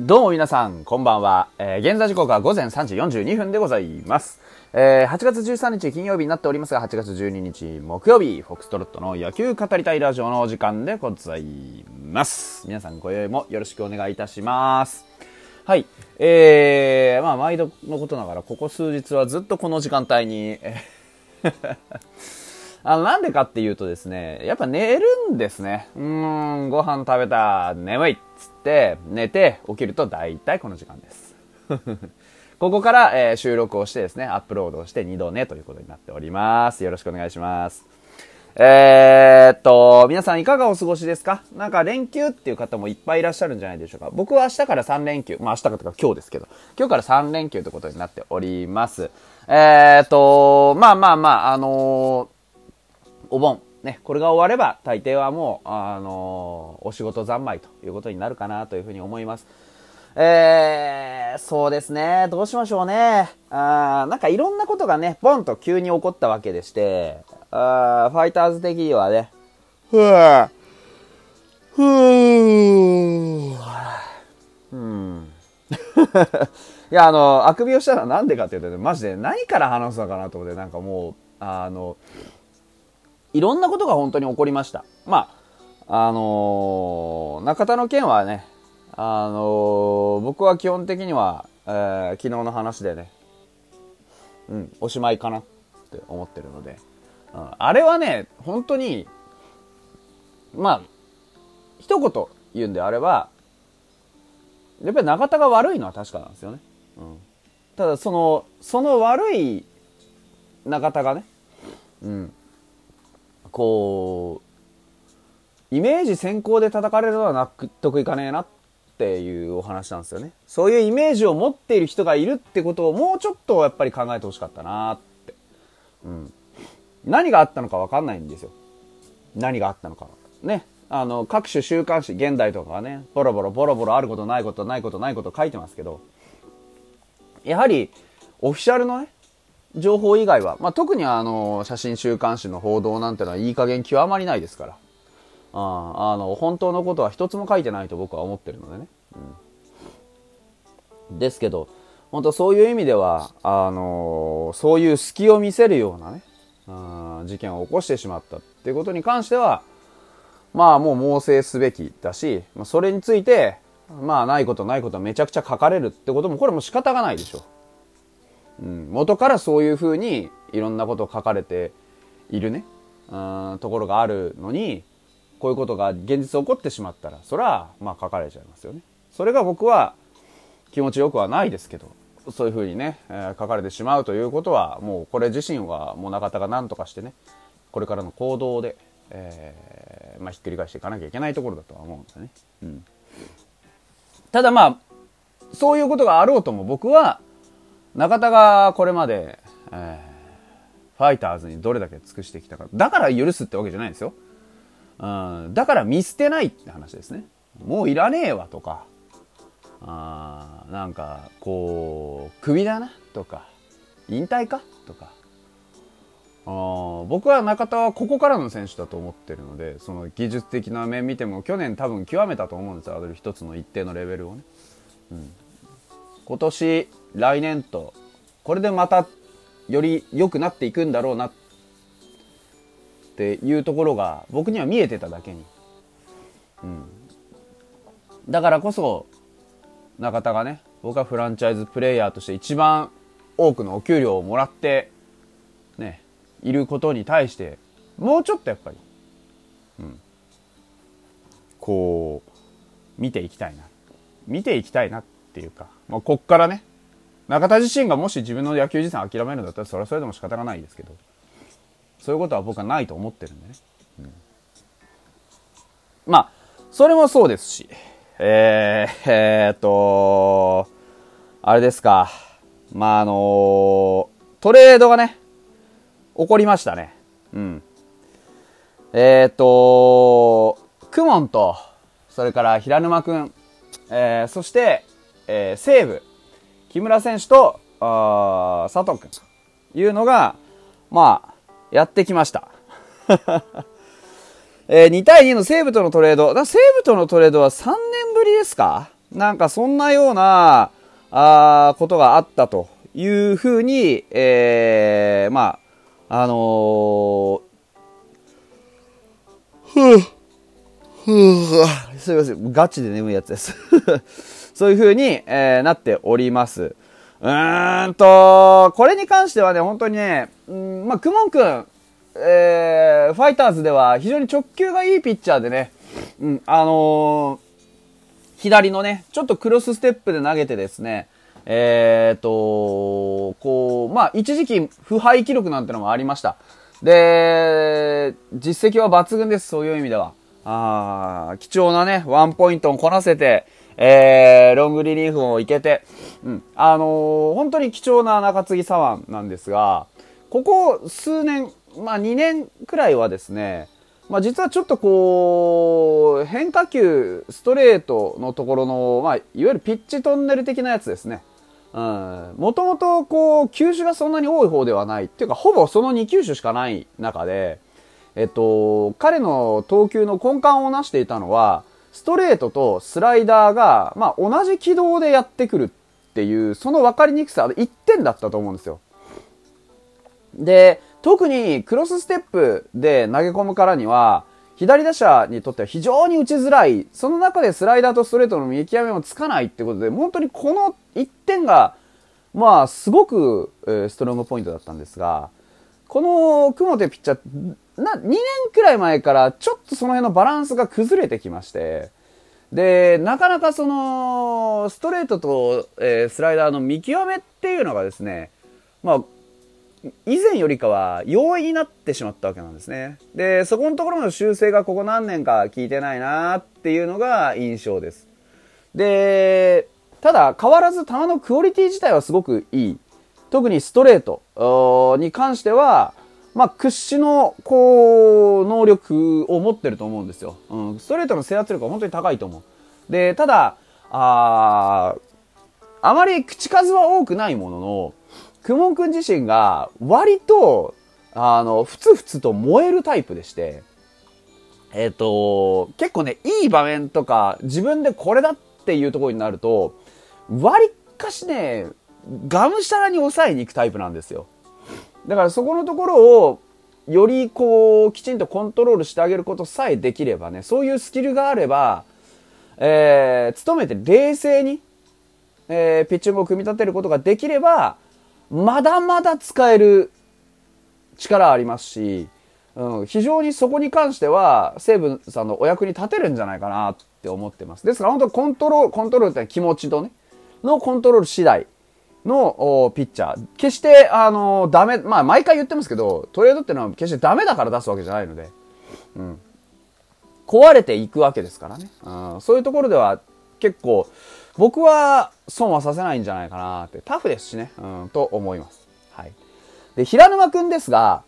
どうも皆さん、こんばんは。えー現在時刻は午前3時42分でございます。えー8月13日金曜日になっておりますが、8月12日木曜日、フォックストロットの野球語りたいラジオのお時間でございます。皆さん、今宵もよろしくお願いいたします。はい。えー、まあ、毎度のことながら、ここ数日はずっとこの時間帯に、えーあの、なんでかっていうとですね、やっぱ寝るんですね。うーん、ご飯食べた、眠いっつって、寝て起きると大体この時間です。ここから、えー収録をしてですね、アップロードをして2度寝ということになっております。よろしくお願いします。えーっと、皆さんいかがお過ごしですか？なんか連休っていう方もいっぱいいらっしゃるんじゃないでしょうか。僕は明日から3連休、まあ明日からとか今日ですけど、今日から3連休ということになっております。えーっと、まあまあまあ、あのーお盆、ね、これが終われば大抵はもう、あのお仕事三昧ということになるかなというふうに思います。えー、そうですね、どうしましょうね。あーなんかいろんなことがね、ボンと急に起こったわけでして、あーファイターズ的にはね、ふわふーうん。いや、あの、あくびをしたのはなんでかっていうとね、マジで何から話すのかなと思って、なんかもう、あの、いろんなことが本当に起こりました。まあ、あのー中田の件はね、あのー僕は基本的には、えー昨日の話でね、うん、おしまいかなって思ってるので、うんあれはね、本当に、まあ、一言言うんであれば、やっぱり中田が悪いのは確かなんですよね。うん、ただ、その、その悪い中田がね、うん、こう、イメージ先行で叩かれるのは納得いかねえなっていうお話なんですよね。そういうイメージを持っている人がいるってことをもうちょっとやっぱり考えてほしかったなって。うん。何があったのかわかんないんですよ。何があったのか。ね。あの、各種週刊誌、現代とかはね、ボロボロボロボロあることないことないことないこと書いてますけど、やはり、オフィシャルのね、情報以外は、まあ、特にあの、写真週刊誌の報道なんてのはいい加減極まりないですから。ああの、本当のことは一つも書いてないと僕は思ってるのでね。うん、ですけど、本当そういう意味では、あのそういう隙を見せるようなね、あ事件を起こしてしまったっていうことに関しては、まあもう猛省すべきだし、それについて、まあないことないことはめちゃくちゃ書かれるってことも、これも仕方がないでしょ。うん、元からそういうふうにいろんなことを書かれているね、うん、ところがあるのに、こういうことが現実起こってしまったら、それはまあ書かれちゃいますよね。それが僕は気持ちよくはないですけど、そういうふうにね、えー書かれてしまうということは、もうこれ自身はもう中田が何とかしてね、これからの行動で、えーまあひっくり返していかなきゃいけないところだとは思うんですね。うん。ただまあ、そういうことがあろうとも僕は、中田がこれまで、えーファイターズにどれだけ尽くしてきたか。だから許すってわけじゃないんですよ。うん、だから見捨てないって話ですね。もういらねえわとか、あなんか、こう、クビだなとか、引退かとか。あ僕は中田はここからの選手だと思ってるので、その技術的な面見ても去年多分極めたと思うんですよ。ある一つの一定のレベルをね。うん今年、来年と、これでまたより良くなっていくんだろうなっていうところが僕には見えてただけに。うん。だからこそ、中田がね、僕はフランチャイズプレイヤーとして一番多くのお給料をもらって、ね、いることに対して、もうちょっとやっぱり、うん。こう、見ていきたいな。見ていきたいなっていうか、まあ、こっからね、中田自身がもし自分の野球人生諦めるんだったら、それはそれでも仕方がないですけど、そういうことは僕はないと思ってるんでね。うん。まあ、それもそうですし、えー、えーっと、あれですか、まあ、あのトレードがね、起こりましたね。うん。えーっと、クモンと、それから平沼くん、えーそして、えー西武、木村選手と、あ佐藤くんというのが、まあ、やってきました。えー2対2の西武とのトレード。だ西武とのトレードは3年ぶりですか？なんかそんなような、あことがあったというふうに、えー、まあ、あのー、ふぅ、ふぅ、すいません、ガチで眠いやつですそういうふうに、えー、なっております。うーんと、これに関してはね、本当にね、うん、まあ、クモン君、えー、ファイターズでは非常に直球がいいピッチャーでね、うん、あのー、左のね、ちょっとクロスステップで投げてですね、えー、と、こう、まあ、一時期腐敗記録なんてのもありました。で、実績は抜群です、そういう意味では。あ貴重なね、ワンポイントをこなせて、えー、ロングリリーフをいけて、うん、あのー、本当に貴重な中継ぎ左腕なんですが、ここ数年、まあ2年くらいはですね、まあ実はちょっとこう、変化球、ストレートのところの、まあいわゆるピッチトンネル的なやつですね。うん。もともとこう、球種がそんなに多い方ではない。っていうか、ほぼその2球種しかない中で、えっと、彼の投球の根幹をなしていたのは、ストレートとスライダーが、まあ、同じ軌道でやってくるっていう、その分かりにくさ、1点だったと思うんですよ。で、特にクロスステップで投げ込むからには、左打者にとっては非常に打ちづらい、その中でスライダーとストレートの見極めもつかないってことで、本当にこの1点が、まあ、すごく、えー、ストロングポイントだったんですが、この雲手ピッチャー、な、2年くらい前からちょっとその辺のバランスが崩れてきまして、で、なかなかその、ストレートと、えー、スライダーの見極めっていうのがですね、まあ、以前よりかは容易になってしまったわけなんですね。で、そこのところの修正がここ何年か効いてないなっていうのが印象です。で、ただ変わらず球のクオリティ自体はすごくいい。特にストレートに関しては、まあ、屈指の、こう、能力を持ってると思うんですよ。うん、ストレートの制圧力は本当に高いと思う。で、ただ、ああまり口数は多くないものの、くもんくん自身が割と、あの、ふつふつと燃えるタイプでして、えっ、ー、と、結構ね、いい場面とか、自分でこれだっていうところになると、割かしね、がむしゃらに抑えに行くタイプなんですよ。だからそこのところを、よりこう、きちんとコントロールしてあげることさえできればね、そういうスキルがあれば、えー、努めて冷静に、えー、ピッチングを組み立てることができれば、まだまだ使える力ありますし、うん、非常にそこに関しては、西武さんのお役に立てるんじゃないかなって思ってます。ですから本当コントロール、コントロールって気持ちとね、のコントロール次第のピッチャー。決して、あの、ダメ、まあ毎回言ってますけど、トレードってのは決してダメだから出すわけじゃないので、うん。壊れていくわけですからね。うん、そういうところでは結構、僕は損はさせないんじゃないかなって、タフですしね、うん、と思います。はい。で、平沼くんですが、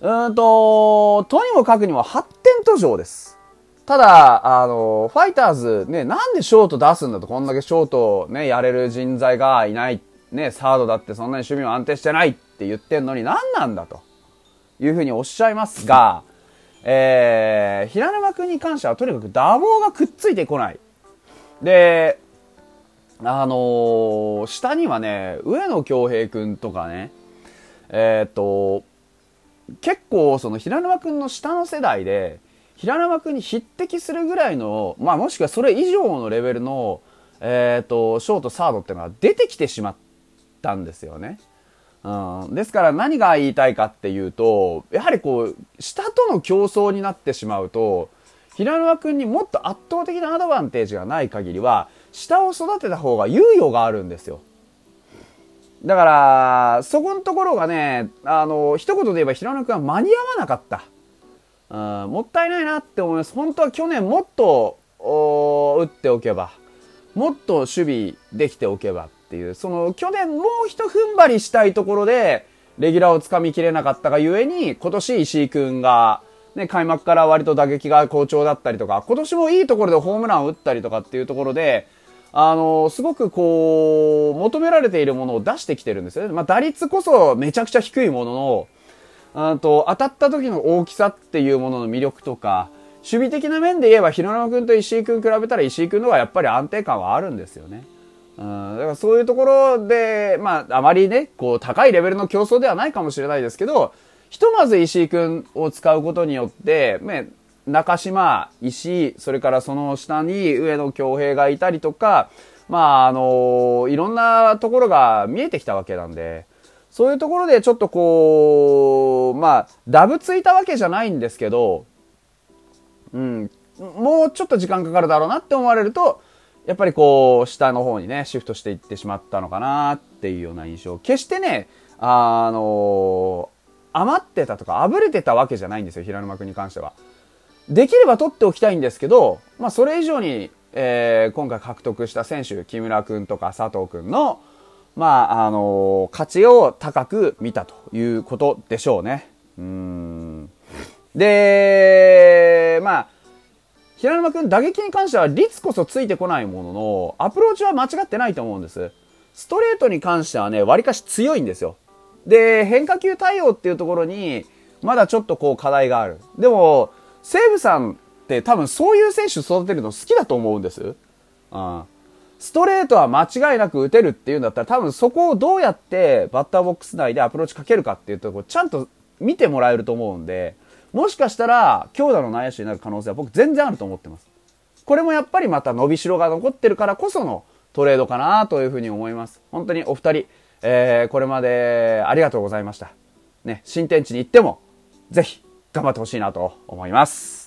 うんと、とにもかくにも発展途上です。ただ、あの、ファイターズね、なんでショート出すんだと、こんだけショートね、やれる人材がいないっ。ね、サードだってそんなに守備も安定してないって言ってんのに何なんだというふうにおっしゃいますが、えー、平沼くんに関してはとにかく打棒がくっついてこない。で、あのー、下にはね、上野恭平くんとかね、えー、っと、結構その平沼くんの下の世代で、平沼くんに匹敵するぐらいの、まあもしくはそれ以上のレベルの、えー、と、ショート、サードっていうのが出てきてしまったんですよね。うん、ですから何が言いたいかっていうと、やはりこう、下との競争になってしまうと、平沼くんにもっと圧倒的なアドバンテージがない限りは、下を育てた方が猶予があるんですよ。だから、そこのところがね、あの、一言で言えば平野くんは間に合わなかった。うん、もったいないなって思います。本当は去年もっと、打っておけば、もっと守備できておけばっていう、その去年もう一踏ん張りしたいところで、レギュラーをつかみきれなかったがゆえに、今年石井くんが、ね、開幕から割と打撃が好調だったりとか、今年もいいところでホームランを打ったりとかっていうところで、あの、すごくこう、求められているものを出してきてるんですよね。まあ、打率こそめちゃくちゃ低いものの、あと、当たった時の大きさっていうものの魅力とか、守備的な面で言えば、広野君と石井君比べたら石井君の方がやっぱり安定感はあるんですよね。うん、だからそういうところで、まあ、あまりね、こう、高いレベルの競争ではないかもしれないですけど、ひとまず石井君を使うことによって、ね、中島、石井、それからその下に上野恭平がいたりとか、まあ、あのいろんなところが見えてきたわけなんで、そういうところでちょっとこう、まあ、ダブついたわけじゃないんですけど、うん、もうちょっと時間かかるだろうなって思われると、やっぱりこう、下の方にね、シフトしていってしまったのかなっていうような印象。決してね、あの余ってたとか、あぶれてたわけじゃないんですよ、平沼君に関しては。できれば取っておきたいんですけど、まあ、それ以上に、えー、今回獲得した選手、木村君とか佐藤君の、まあ、あの、価値を高く見たということでしょうね。うん。で、まあ、平沼君打撃に関しては率こそついてこないものの、アプローチは間違ってないと思うんです。ストレートに関してはね、割かし強いんですよ。で、変化球対応っていうところに、まだちょっとこう課題がある。でも、西武さんって多分そういう選手育てるの好きだと思うんです。うん。ストレートは間違いなく打てるっていうんだったら多分そこをどうやってバッターボックス内でアプローチかけるかっていうところちゃんと見てもらえると思うんで、もしかしたら強打の内野手になる可能性は僕全然あると思ってます。これもやっぱりまた伸びしろが残ってるからこそのトレードかなというふうに思います。本当にお二人、えー、これまでありがとうございました。ね、新天地に行ってもぜひ頑張ってほしいなと思います。